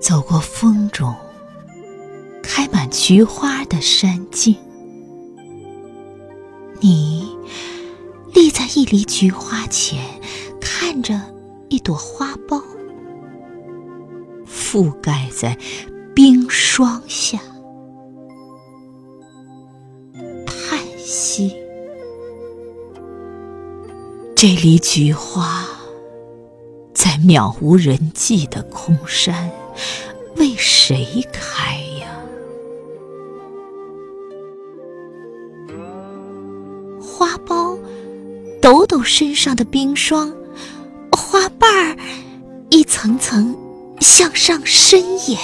走过风中开满菊花的山径，你一篱菊花前，看着一朵花苞覆盖在冰霜下，叹息：这篱菊花在渺无人迹的空山。为谁开呀？花苞抖抖身上的冰霜，花瓣儿一层层向上伸延，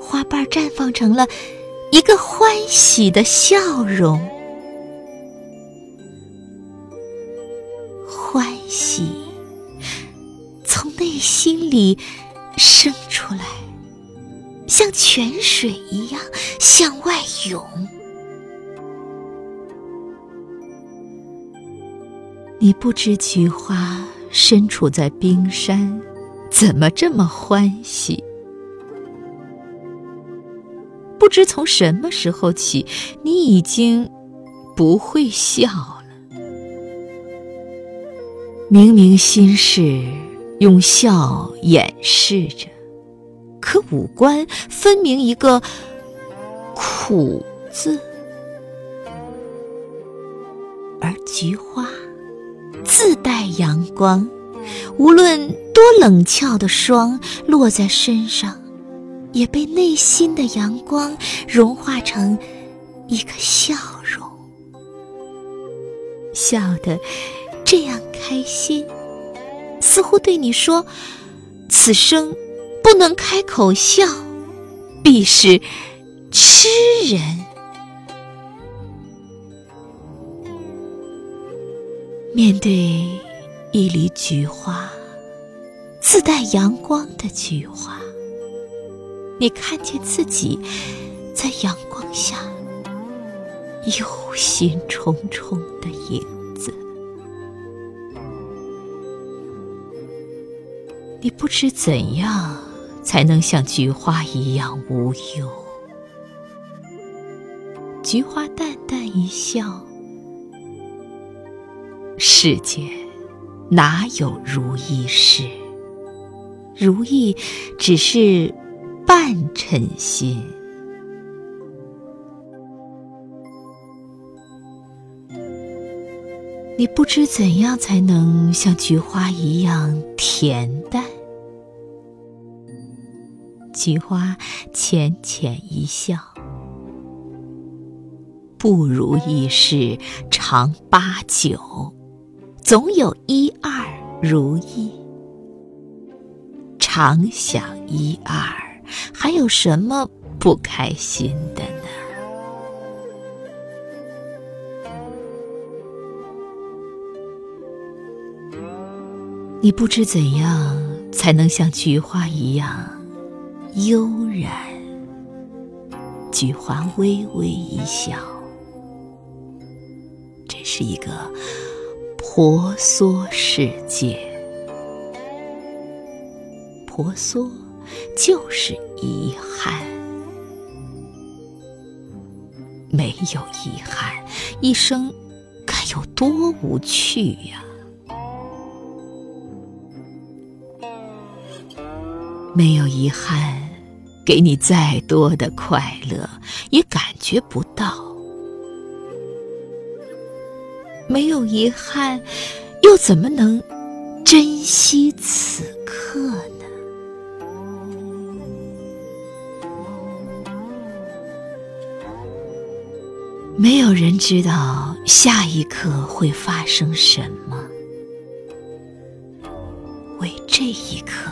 花瓣绽放成了一个欢喜的笑容，欢喜从内。心里生出来，像泉水一样向外涌。你不知菊花身处在冰山，怎么这么欢喜？不知从什么时候起，你已经不会笑了。明明心事。用笑掩饰着，可五官分明一个苦字。而菊花自带阳光，无论多冷峭的霜落在身上，也被内心的阳光融化成一个笑容，笑得这样开心。似乎对你说：“此生不能开口笑，必是痴人。”面对一缕菊花，自带阳光的菊花，你看见自己在阳光下忧心忡忡的影子。你不知怎样才能像菊花一样无忧。菊花淡淡一笑：“世界哪有如意事？如意只是半称心。”你不知怎样才能像菊花一样恬淡。菊花浅浅一笑，不如意事常八九，总有一二如意。常想一二，还有什么不开心的呢？你不知怎样才能像菊花一样。悠然，菊花微微一笑。这是一个婆娑世界，婆娑就是遗憾。没有遗憾，一生该有多无趣呀！没有遗憾。给你再多的快乐，也感觉不到。没有遗憾，又怎么能珍惜此刻呢？没有人知道下一刻会发生什么，为这一刻。